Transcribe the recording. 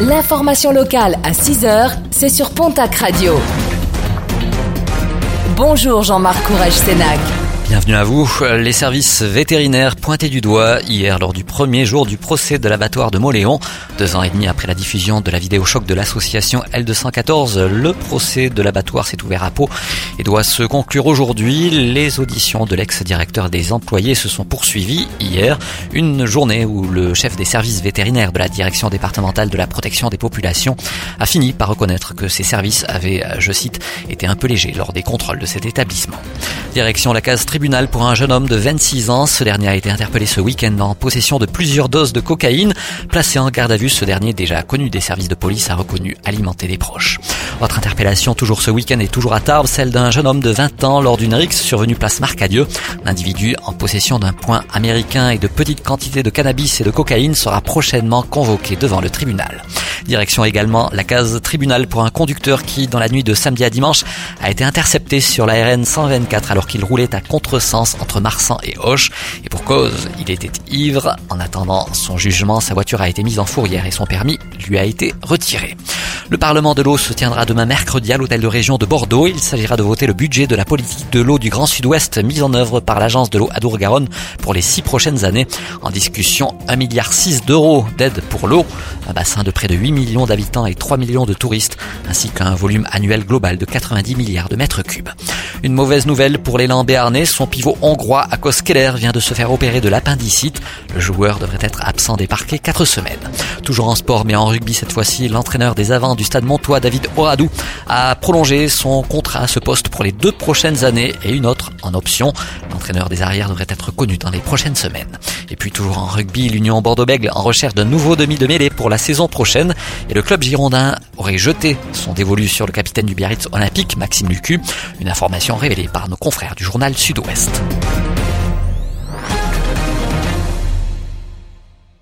L'information locale à 6h, c'est sur Pontac Radio. Bonjour Jean-Marc Courage Sénac. Bienvenue à vous. Les services vétérinaires pointés du doigt hier lors du premier jour du procès de l'abattoir de Moléon. Deux ans et demi après la diffusion de la vidéo choc de l'association L214, le procès de l'abattoir s'est ouvert à Pau et doit se conclure aujourd'hui. Les auditions de l'ex-directeur des employés se sont poursuivies hier. Une journée où le chef des services vétérinaires de la direction départementale de la protection des populations a fini par reconnaître que ses services avaient, je cite, été un peu légers lors des contrôles de cet établissement. Direction la case tribunal pour un jeune homme de 26 ans. Ce dernier a été interpellé ce week-end en possession de plusieurs doses de cocaïne. Placé en garde à vue, ce dernier, déjà connu des services de police, a reconnu alimenter des proches. Autre interpellation, toujours ce week-end et toujours à Tarbes, celle d'un jeune homme de 20 ans lors d'une rixe survenue place Marcadieu. L'individu en possession d'un point américain et de petites quantités de cannabis et de cocaïne sera prochainement convoqué devant le tribunal. Direction également la case tribunal pour un conducteur qui, dans la nuit de samedi à dimanche, a été intercepté sur la RN 124 alors qu'il roulait à contresens entre Marsan et Hoche. Et pour cause, il était ivre. En attendant son jugement, sa voiture a été mise en fourrière et son permis lui a été retiré. Le Parlement de l'eau se tiendra demain mercredi à l'hôtel de région de Bordeaux. Il s'agira de voter le budget de la politique de l'eau du Grand Sud-Ouest mise en œuvre par l'agence de l'eau Adour-Garonne pour les six prochaines années. En discussion, 1,6 milliard d'euros d'aide pour l'eau, un bassin de près de 8 millions d'habitants et 3 millions de touristes, ainsi qu'un volume annuel global de 90 milliards de mètres cubes. Une mauvaise nouvelle pour l'élan béarnais, son pivot hongrois Akos Keller vient de se faire opérer de l'appendicite. Le joueur devrait être absent des parquets 4 semaines. Toujours en sport mais en rugby cette fois-ci, l'entraîneur des avants du stade Montois, David Oradou, a prolongé son contrat à ce poste pour les deux prochaines années et une autre en option. L'entraîneur des arrières devrait être connu dans les prochaines semaines. Et puis toujours en rugby, l'Union Bordeaux-Bègles en recherche d'un nouveau demi de mêlée pour la saison prochaine et le club girondin aurait jeté son dévolu sur le capitaine du Biarritz Olympique, Maxime Lucu, une information révélée par nos confrères du journal Sud-Ouest.